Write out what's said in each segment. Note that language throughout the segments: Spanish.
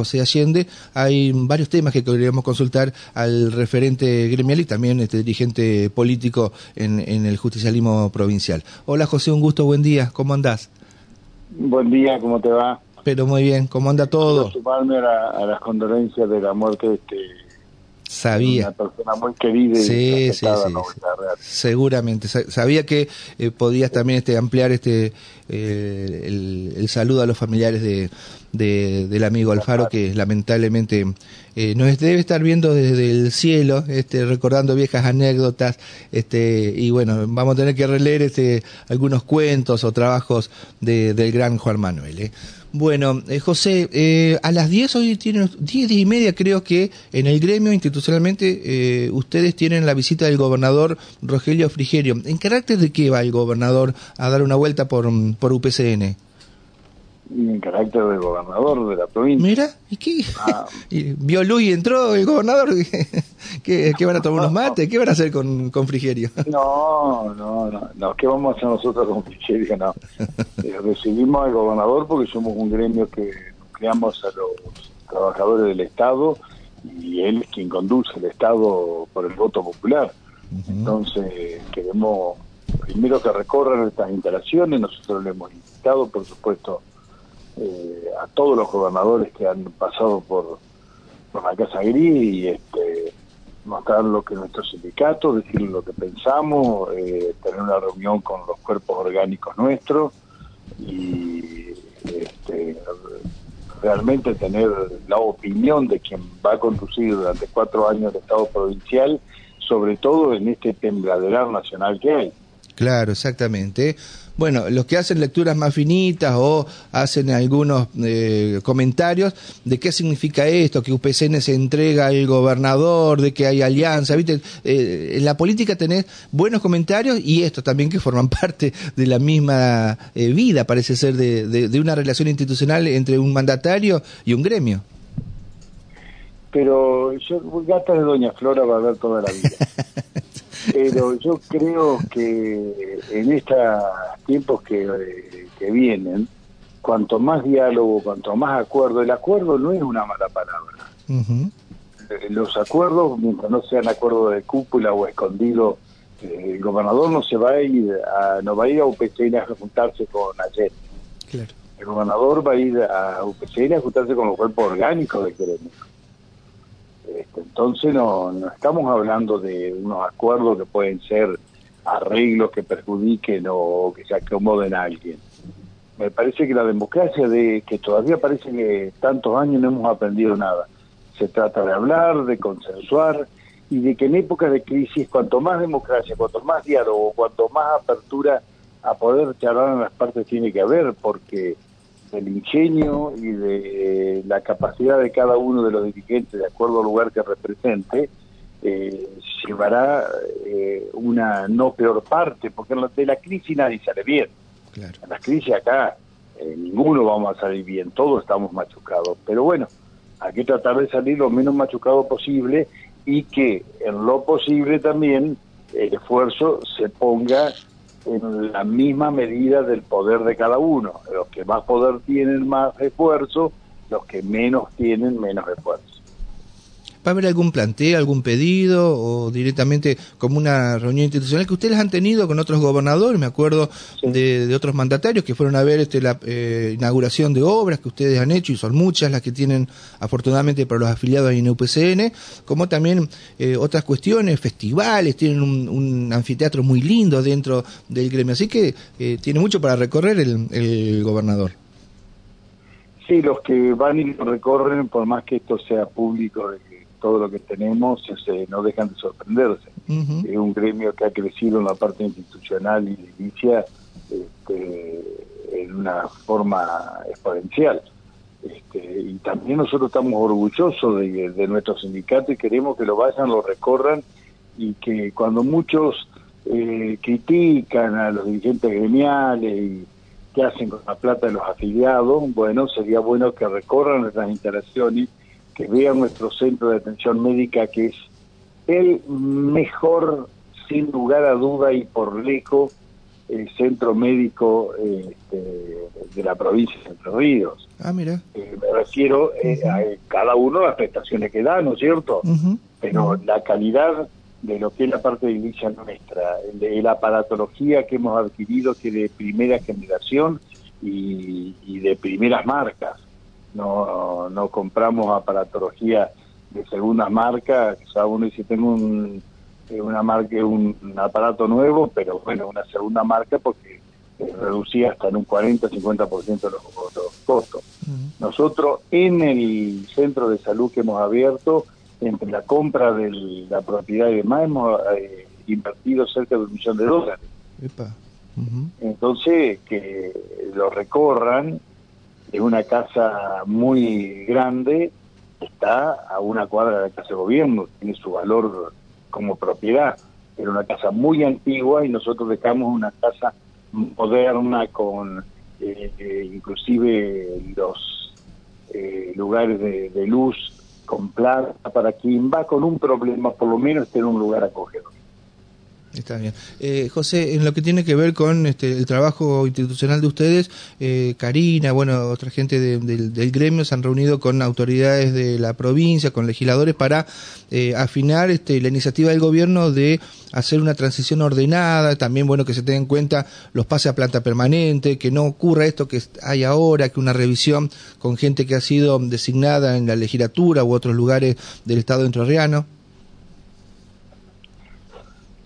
José Allende, hay varios temas que queríamos consultar al referente gremial y también este dirigente político en, en el justicialismo provincial. Hola José, un gusto, buen día, ¿cómo andás? Buen día, ¿cómo te va? Pero muy bien, ¿cómo anda todo? sumarme a, las condolencias de la muerte de este Sabía. Una persona muy querida sí, sí, sí, Seguramente. Sabía que eh, podías también este, ampliar este eh, el, saludo a los familiares de, del amigo Alfaro, que lamentablemente eh, nos debe estar viendo desde el cielo, este, recordando viejas anécdotas, este, y bueno, vamos a tener que releer este, algunos cuentos o trabajos de, del gran Juan Manuel. ¿eh? Bueno, eh, José, eh, a las 10 hoy tienen, 10, y media creo que en el gremio institucionalmente eh, ustedes tienen la visita del gobernador Rogelio Frigerio. ¿En carácter de qué va el gobernador a dar una vuelta por, por UPCN? En carácter de gobernador de la provincia. Mira, ¿y qué? Ah. ¿Vio luz y entró el gobernador? ¿Qué, ¿Qué, van a tomar unos mates? ¿Qué van a hacer con, con Frigerio? No, no, no, ¿Qué vamos a hacer nosotros con Frigerio? No. Eh, recibimos al gobernador porque somos un gremio que creamos a los trabajadores del Estado y él es quien conduce el Estado por el voto popular. Entonces, queremos primero que recorran estas instalaciones, nosotros le hemos invitado, por supuesto, eh, a todos los gobernadores que han pasado por, por la Casa Gris y este, mostrar lo que nuestro sindicato, decir lo que pensamos, eh, tener una reunión con los cuerpos orgánicos nuestros y este, realmente tener la opinión de quien va a conducir durante cuatro años el Estado provincial, sobre todo en este tembladerar nacional que hay. Claro, exactamente. Bueno, los que hacen lecturas más finitas o hacen algunos eh, comentarios de qué significa esto, que UPCN se entrega al gobernador, de que hay alianza, ¿viste? Eh, en la política tenés buenos comentarios y estos también que forman parte de la misma eh, vida, parece ser, de, de, una relación institucional entre un mandatario y un gremio. Pero yo, gata de Doña Flora va a ver toda la vida. Pero yo creo que en estos tiempos que, que vienen, cuanto más diálogo, cuanto más acuerdo, el acuerdo no es una mala palabra. Eh, los acuerdos, mientras no sean acuerdos de cúpula o escondido, eh, el gobernador no se va a ir a, no va a ir a UPCN a juntarse con ayer. El gobernador va a ir a UPCN a juntarse con los cuerpos orgánicos de gremio. Este, entonces no, no estamos hablando de unos acuerdos que pueden ser arreglos que perjudiquen o que se acomoden a alguien. Me parece que la democracia de que todavía parece que tantos años no hemos aprendido nada. Se trata de hablar, de consensuar y de que en épocas de crisis cuanto más democracia, cuanto más diálogo, cuanto más apertura a poder charlar en las partes tiene que haber porque del ingenio y de la capacidad de cada uno de los dirigentes, de acuerdo al lugar que represente, eh, llevará eh, una no peor parte, porque de la crisis nadie sale bien. En la crisis acá eh, ninguno vamos a salir bien, todos estamos machucados. Pero bueno, hay que tratar de salir lo menos machucado posible y que en lo posible también el esfuerzo se ponga en la misma medida del poder de cada uno. Los que más poder tienen más esfuerzo, los que menos tienen menos esfuerzo. ¿Va a haber algún planteo, algún pedido o directamente como una reunión institucional que ustedes han tenido con otros gobernadores? Me acuerdo de, otros mandatarios que fueron a ver este, la eh, inauguración de obras que ustedes han hecho y son muchas las que tienen afortunadamente para los afiliados en UPCN, como también eh, otras cuestiones, festivales, tienen un, anfiteatro muy lindo dentro del gremio, así que eh, tiene mucho para recorrer el, el gobernador. Sí, los que van y recorren, por más que esto sea público, todo lo que tenemos este, no dejan de sorprenderse. Es un gremio que ha crecido en la parte institucional y inicia este, en una forma exponencial. Este, y también nosotros estamos orgullosos de, nuestro sindicato y queremos que lo vayan, lo recorran y que cuando muchos eh, critican a los dirigentes gremiales y qué hacen con la plata de los afiliados, bueno, sería bueno que recorran nuestras instalaciones que vean nuestro centro de atención médica, que es el mejor, sin lugar a duda y por lejos, el centro médico este, de la provincia de Entre Ríos. Ah, mira. Eh, me refiero eh, a cada uno las prestaciones que da, ¿no es cierto? Pero la calidad de lo que es la parte de iglesia nuestra, de la aparatología que hemos adquirido, que de primera generación y, de primeras marcas. No, no compramos aparatología de segunda marca, sea, uno dice, tengo un, eh, una marca, un, aparato nuevo, pero bueno, una segunda marca porque reducía hasta en un 40-50% los, los costos. Nosotros en el centro de salud que hemos abierto, entre la compra de la propiedad y demás, hemos eh, invertido cerca de un millón de dólares. Entonces, que lo recorran, es una casa muy grande, está a una cuadra de la casa de gobierno, tiene su valor como propiedad. Era una casa muy antigua y nosotros dejamos una casa moderna con eh, eh, inclusive los lugares de luz con plata para quien va con un problema, por lo menos en un lugar acogedor. Está bien. Eh, José, en lo que tiene que ver con este, el trabajo institucional de ustedes, eh, Karina, bueno, otra gente del gremio se han reunido con autoridades de la provincia, con legisladores, para eh, afinar este, la iniciativa del gobierno de hacer una transición ordenada, también, bueno, que se tenga en cuenta los pases a planta permanente, que no ocurra esto que hay ahora, que una revisión con gente que ha sido designada en la legislatura u otros lugares del Estado entrerriano.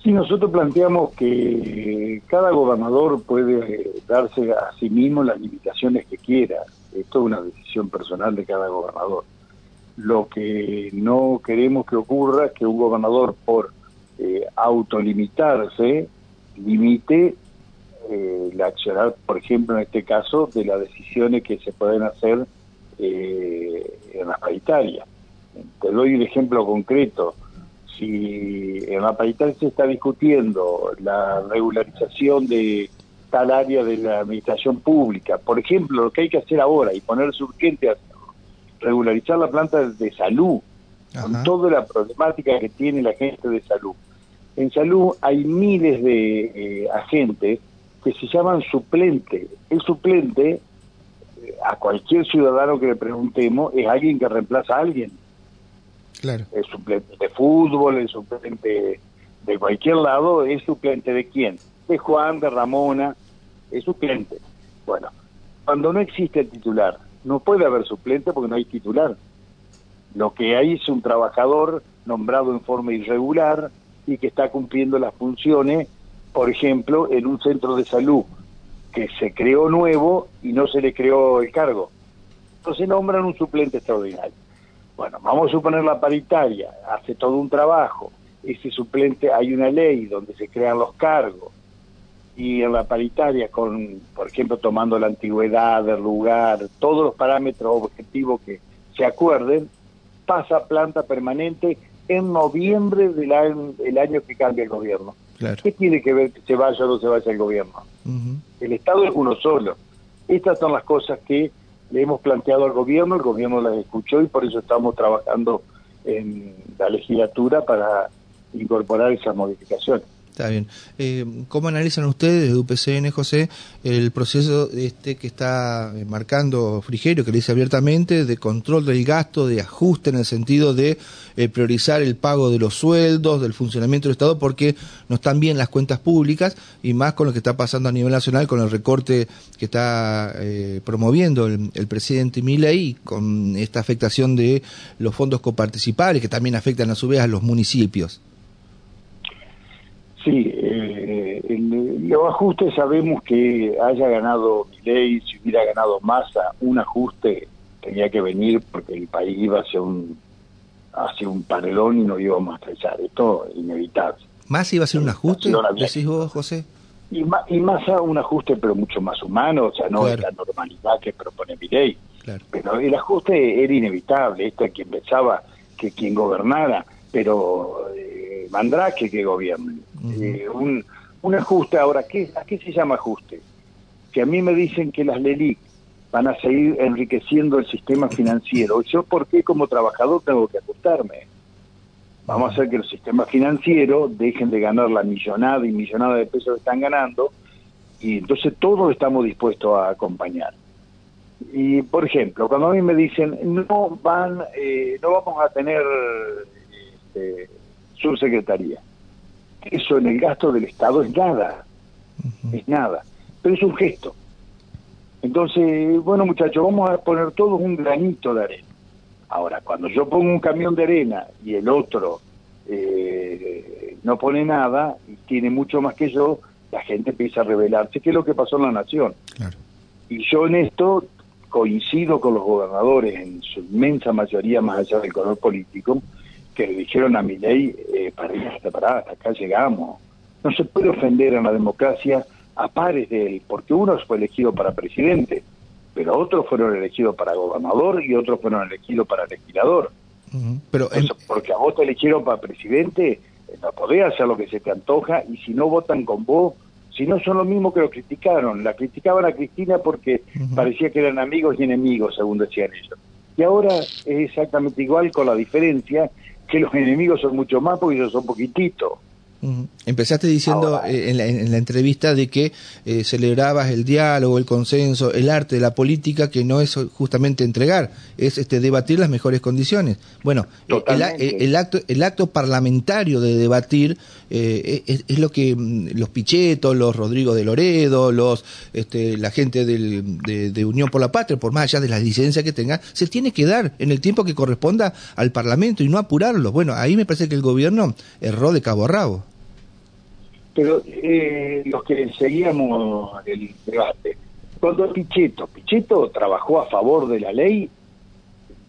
Sí, nosotros planteamos que cada gobernador puede darse a sí mismo las limitaciones que quiera. Esto es una decisión personal de cada gobernador. Lo que no queremos que ocurra es que un gobernador por eh, autolimitarse limite eh, la accionar, por ejemplo, en este caso, de las decisiones que se pueden hacer eh, en las paritarias. Te doy un ejemplo concreto si en la paritaria se está discutiendo la regularización de tal área de la administración pública, por ejemplo, lo que hay que hacer ahora y ponerse urgente a regularizar la planta de salud, con toda la problemática que tiene la gente de salud. En salud hay miles de eh, agentes que se llaman suplente. El suplente, eh, a cualquier ciudadano que le preguntemos, es alguien que reemplaza a alguien es suplente de fútbol, es suplente de cualquier lado, es suplente de quién? De Juan, de Ramona, es suplente. Bueno, cuando no existe el titular, no puede haber suplente porque no hay titular. Lo que hay es un trabajador nombrado en forma irregular y que está cumpliendo las funciones, por ejemplo, en un centro de salud que se creó nuevo y no se le creó el cargo. Entonces nombran un suplente extraordinario. Bueno, vamos a suponer la paritaria, hace todo un trabajo, ese suplente hay una ley donde se crean los cargos y en la paritaria con, por ejemplo, tomando la antigüedad del lugar, todos los parámetros objetivos que se acuerden, pasa planta permanente en noviembre del año, el año que cambia el gobierno. ¿Qué tiene que ver que se vaya o no se vaya el gobierno? El Estado es uno solo. Estas son las cosas que le hemos planteado al gobierno, el gobierno las escuchó y por eso estamos trabajando en la legislatura para incorporar esas modificaciones. Está bien. Eh, ¿Cómo analizan ustedes de UPCN, José, el proceso este que está eh, marcando Frigerio, que le dice abiertamente, de control del gasto, de ajuste en el sentido de eh, priorizar el pago de los sueldos, del funcionamiento del Estado, porque no están bien las cuentas públicas y más con lo que está pasando a nivel nacional, con el recorte que está promoviendo el, el presidente Milei, con esta afectación de los fondos coparticipables, que también afectan a su vez a los municipios? Sí, eh, el, los ajustes sabemos que haya ganado ley, si hubiera ganado Massa, un ajuste tenía que venir porque el país iba hacia un hacia un panelón y no íbamos a estrechar. Esto es inevitable. ¿Más iba a ser un ajuste, decís vos, José? Y, más, y Massa un ajuste, pero mucho más humano, o sea, no es la normalidad que propone mi ley. Pero el ajuste era inevitable, esto es quien pensaba que quien gobernara, pero eh, Mandrake que gobierne. Eh, un, ajuste. Ahora, ¿qué, ¿a qué se llama ajuste? Que a mí me dicen que las LELIC van a seguir enriqueciendo el sistema financiero. ¿Yo por qué como trabajador tengo que ajustarme? Vamos a hacer que los sistemas financieros dejen de ganar la millonada y millonada de pesos que están ganando y entonces todos estamos dispuestos a acompañar. Y, por ejemplo, cuando a mí me dicen, no van, eh, no vamos a tener este, subsecretaría, eso en el gasto del Estado es nada, es nada, pero es un gesto. Entonces, bueno muchachos, vamos a poner todos un granito de arena. Ahora, cuando yo pongo un camión de arena y el otro eh, no pone nada y tiene mucho más que yo, la gente empieza a rebelarse, que es lo que pasó en la nación. Y yo en esto coincido con los gobernadores, en su inmensa mayoría, más allá del color político, que le dijeron a mi ley, eh, para ir hasta, para, hasta acá llegamos. No se puede ofender a la democracia a pares de él, porque uno fue elegido para presidente, pero otros fueron elegidos para gobernador y otros fueron elegidos para legislador. pero porque a vos te eligieron para presidente, eh, no podés hacer lo que se te antoja y si no votan con vos, si no son lo mismo que lo criticaron, la criticaban a Cristina porque parecía que eran amigos y enemigos, según decían ellos. Y ahora es exactamente igual con la diferencia que los enemigos son mucho más porque ellos son poquititos. Empezaste diciendo eh, en, la, entrevista de que eh, celebrabas el diálogo, el consenso, el arte de la política, que no es justamente entregar, es este debatir las mejores condiciones. Bueno, eh, el, acto, el acto parlamentario de debatir es, lo que mm, los Pichetos, los Rodrigo de Loredo, los este, la gente de, de, Unión por la Patria, por más allá de las licencias que tengan, se tiene que dar en el tiempo que corresponda al Parlamento y no apurarlo. Bueno, ahí me parece que el gobierno erró de cabo a rabo pero eh, los que seguíamos el debate, cuando Pichetto, Pichetto trabajó a favor de la ley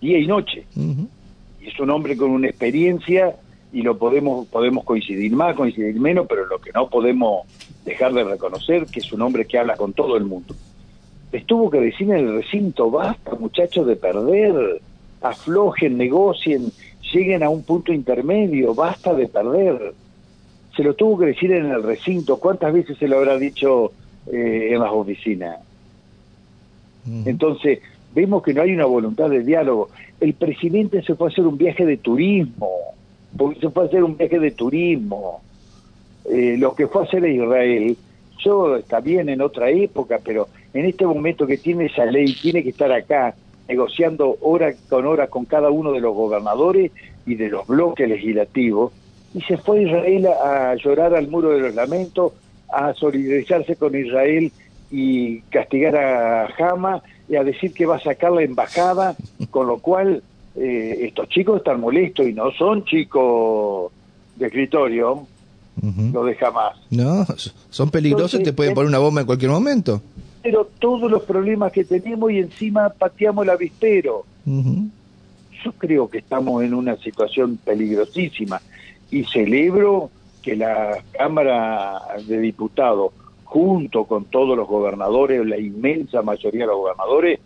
día y noche, y es un hombre con una experiencia y lo podemos podemos coincidir más, coincidir menos, pero lo que no podemos dejar de reconocer que es un hombre que habla con todo el mundo. Les tuvo que decir en el recinto, basta muchachos de perder, aflojen, negocien, lleguen a un punto intermedio, basta de perder se lo tuvo que decir en el recinto. ¿Cuántas veces se lo habrá dicho eh, en las oficinas? Entonces, vemos que no hay una voluntad de diálogo. El presidente se fue a hacer un viaje de turismo, porque se fue a hacer un viaje de turismo. Eh, lo que fue a hacer a Israel, yo está bien en otra época, pero en este momento que tiene esa ley, tiene que estar acá negociando hora con hora con cada uno de los gobernadores y de los bloques legislativos, y se fue Israel a, llorar al muro de los lamentos, a solidarizarse con Israel y castigar a Hama y a decir que va a sacar la embajada, con lo cual eh, estos chicos están molestos y no son chicos de escritorio, lo de Hamas. No, son peligrosos, te pueden poner una bomba en cualquier momento. Pero todos los problemas que tenemos y encima pateamos el avispero. Yo creo que estamos en una situación peligrosísima y celebro que la Cámara de Diputados, junto con todos los gobernadores, la inmensa mayoría de los gobernadores,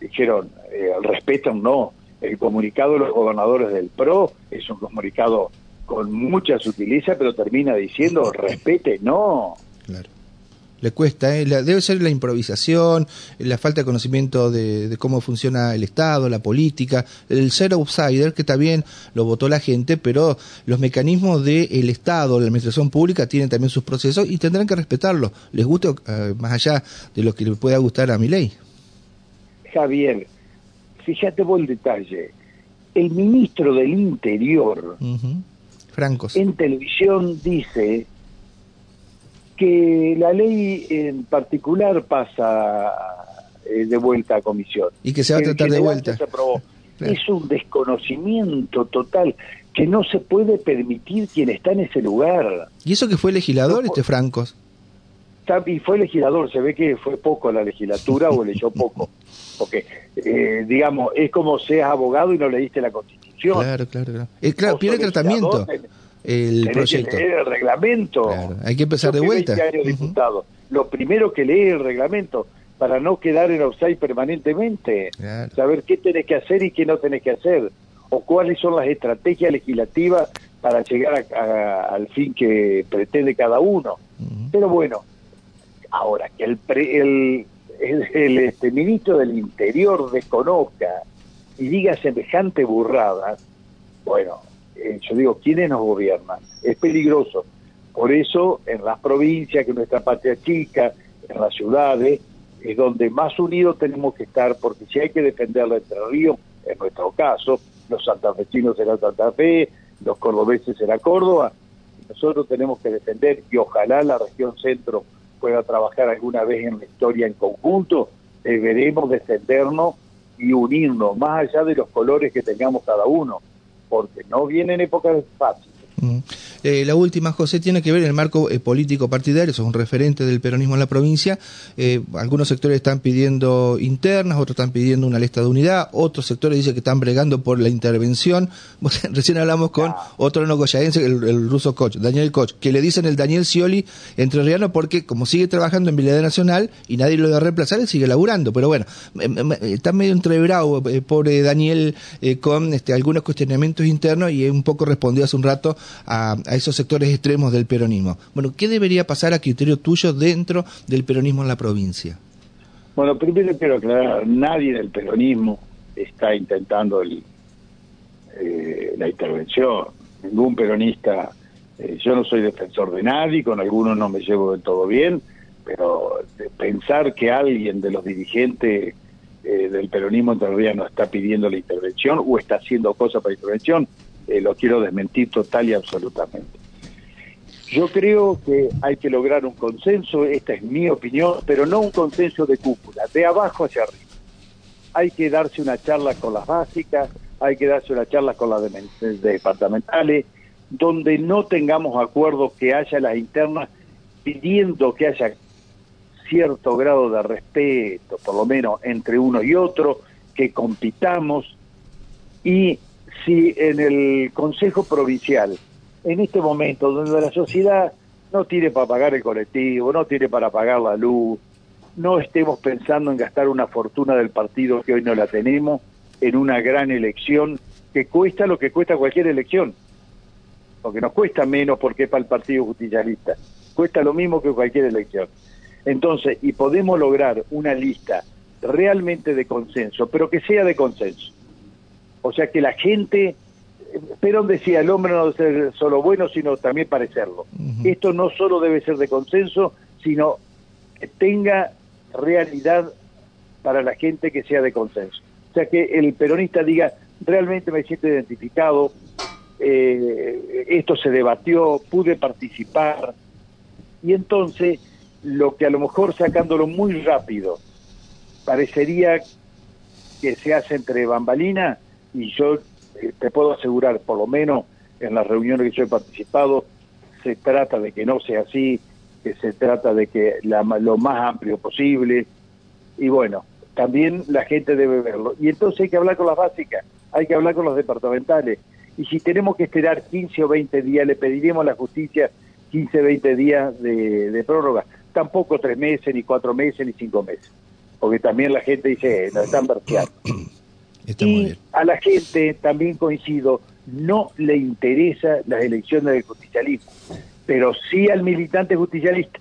dijeron, eh, respetan no. El comunicado de los gobernadores del PRO es un comunicado con mucha sutileza, pero termina diciendo, respete no. Claro le cuesta, ¿eh? debe ser la improvisación, la falta de conocimiento de, cómo funciona el Estado, la política, el ser outsider, que también lo votó la gente, pero los mecanismos del Estado, la administración pública, tienen también sus procesos y tendrán que respetarlos, les guste eh, más allá de lo que le pueda gustar a mi ley. Javier, fíjate vos el detalle, el ministro del Interior, Francos. en televisión dice que la ley en particular pasa eh, de vuelta a comisión. Y que se va a tratar de vuelta. Es un desconocimiento total que no se puede permitir quien está en ese lugar. ¿Y eso que fue legislador, este Francos? Y fue legislador, se ve que fue poco la legislatura o leyó poco. Porque, eh, digamos, es como seas abogado y no leíste la Constitución. Claro, claro, claro. Eh, claro, pierde tratamiento el proyecto. Que leer el reglamento. hay que empezar de vuelta. Lo primero que lee el reglamento para no quedar en offside permanentemente. Saber qué tenés que hacer y qué no tenés que hacer. O cuáles son las estrategias legislativas para llegar al fin que pretende cada uno. Pero bueno, ahora que el, el, el, este, ministro del Interior desconozca y diga semejante burrada, bueno, eh, yo digo, ¿quiénes nos gobiernan? Es peligroso. Por eso, en las provincias, que nuestra patria chica, en las ciudades, es donde más unidos tenemos que estar, porque si hay que defender la Entre Ríos, en nuestro caso, los santafesinos será Santa Fe, los cordobeses será Córdoba, nosotros tenemos que defender y ojalá la región centro pueda trabajar alguna vez en la historia en conjunto, deberemos defendernos y unirnos, más allá de los colores que tengamos cada uno, porque no vienen épocas fáciles. Eh, la última, José, tiene que ver el marco eh, político partidario, eso es un referente del peronismo en la provincia. Eh, algunos sectores están pidiendo internas, otros están pidiendo una lista de unidad, otros sectores dicen que están bregando por la intervención. Recién hablamos con otro no goyaense, el, ruso Koch, Daniel Koch, que le dicen el Daniel Scioli entrerriano porque como sigue trabajando en Vileda Nacional y nadie lo va a reemplazar, él sigue laburando. Pero bueno, está medio entreverado, pobre Daniel, con este, algunos cuestionamientos internos y un poco respondió hace un rato a esos sectores extremos del peronismo. Bueno, ¿qué debería pasar a criterio tuyo dentro del peronismo en la provincia? Bueno, primero quiero aclarar, nadie del peronismo está intentando eh, la intervención. Ningún peronista, eh, yo no soy defensor de nadie, con algunos no me llevo del todo bien, pero pensar que alguien de los dirigentes eh, del peronismo todavía no está pidiendo la intervención o está haciendo cosas para intervención, eh, lo quiero desmentir total y absolutamente. Yo creo que hay que lograr un consenso, esta es mi opinión, pero no un consenso de cúpula, de abajo hacia arriba. Hay que darse una charla con las básicas, hay que darse una charla con las departamentales, donde no tengamos acuerdos que haya las internas pidiendo que haya cierto grado de respeto, por lo menos entre uno y otro, que compitamos y si en el Consejo Provincial, en este momento donde la sociedad no tiene para pagar el colectivo, no tiene para pagar la luz, no estemos pensando en gastar una fortuna del partido que hoy no la tenemos en una gran elección que cuesta lo que cuesta cualquier elección, porque nos cuesta menos porque es para el Partido Justicialista, cuesta lo mismo que cualquier elección. Entonces, y podemos lograr una lista realmente de consenso, pero que sea de consenso o sea que la gente, Perón decía, el hombre no debe ser solo bueno, sino también parecerlo. Esto no solo debe ser de consenso, sino que tenga realidad para la gente que sea de consenso. O sea que el peronista diga, realmente me siento identificado, eh, esto se debatió, pude participar, y entonces lo que a lo mejor sacándolo muy rápido parecería que se hace entre bambalinas, y yo eh, te puedo asegurar, por lo menos en las reuniones que yo he participado, se trata de que no sea así, que se trata de que la, lo más amplio posible, y bueno, también la gente debe verlo. Y entonces hay que hablar con las básicas, hay que hablar con los departamentales, y si tenemos que esperar 15 o 20 días, le pediremos a la justicia 15 o 20 días de, prórroga, tampoco tres meses, ni cuatro meses, ni cinco meses, porque también la gente dice, nos están verteando. y a la gente, también coincido, no le interesa las elecciones del justicialismo, pero sí al militante justicialista.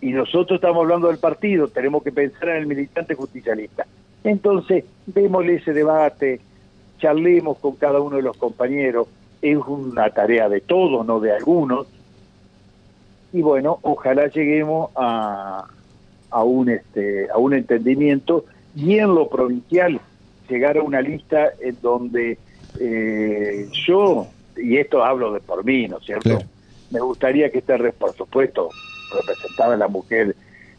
Y nosotros estamos hablando del partido, tenemos que pensar en el militante justicialista. Entonces, démosle ese debate, charlemos con cada uno de los compañeros, es una tarea de todos, no de algunos. Y bueno, ojalá lleguemos a, a un este a un entendimiento y en lo provincial llegar a una lista en donde eh, yo, y esto hablo de por mí, ¿no es cierto? Me gustaría que esté, por supuesto, representada la mujer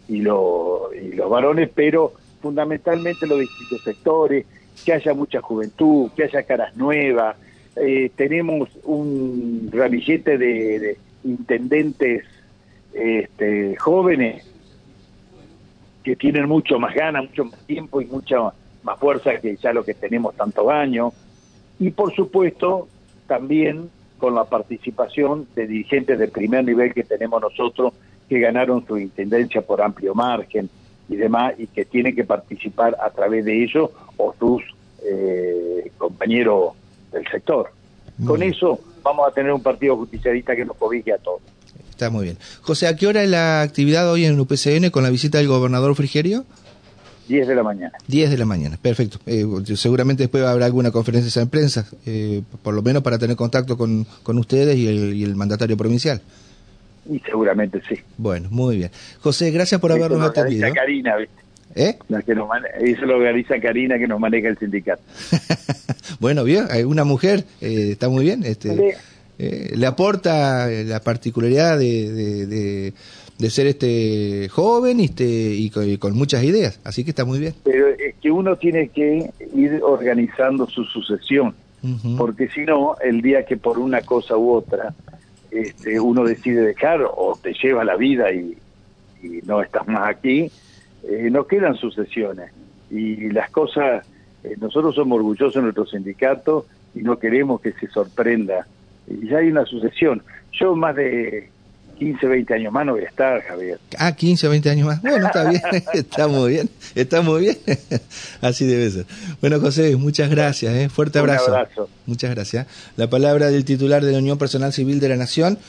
y, lo, y los varones, pero fundamentalmente los distintos sectores, que haya mucha juventud, que haya caras nuevas. Eh, tenemos un ramillete de, intendentes este, jóvenes que tienen mucho más ganas, mucho más tiempo y mucha más fuerza que ya lo que tenemos tanto años, y por supuesto también con la participación de dirigentes de primer nivel que tenemos nosotros, que ganaron su intendencia por amplio margen y demás, y que tienen que participar a través de ellos o sus eh, compañeros del sector. Con eso vamos a tener un partido justicialista que nos cobije a todos. Está muy bien. José, ¿a qué hora es la actividad hoy en UPCN con la visita del gobernador Frigerio? 10 de la mañana. 10 de la mañana, perfecto. Eh, seguramente después habrá alguna conferencia de prensa, eh, por lo menos para tener contacto con, con ustedes y el, y el mandatario provincial. Y seguramente sí. Bueno, muy bien. José, gracias por habernos atendido. Karina, ¿Eh? La que nos eso lo organiza Karina que nos maneja el sindicato. bueno, bien, una mujer, eh, está muy bien. Este, eh, le aporta la particularidad de, de, ser este joven este, y, con, muchas ideas, así que está muy bien. Pero es que uno tiene que ir organizando su sucesión, porque si no, el día que por una cosa u otra este, uno decide dejar o te lleva la vida y, no estás más aquí, eh, no quedan sucesiones. Y las cosas, eh, nosotros somos orgullosos de nuestro sindicato y no queremos que se sorprenda. Y ya hay una sucesión. Yo más de 15, 20 años más no voy a estar, Javier. Ah, 15, 20 años más. Bueno, está bien, está muy bien, está muy bien. Así debe ser. Bueno, José, muchas gracias, ¿eh? fuerte abrazo. Un abrazo. Muchas gracias. La palabra del titular de la Unión Personal Civil de la Nación.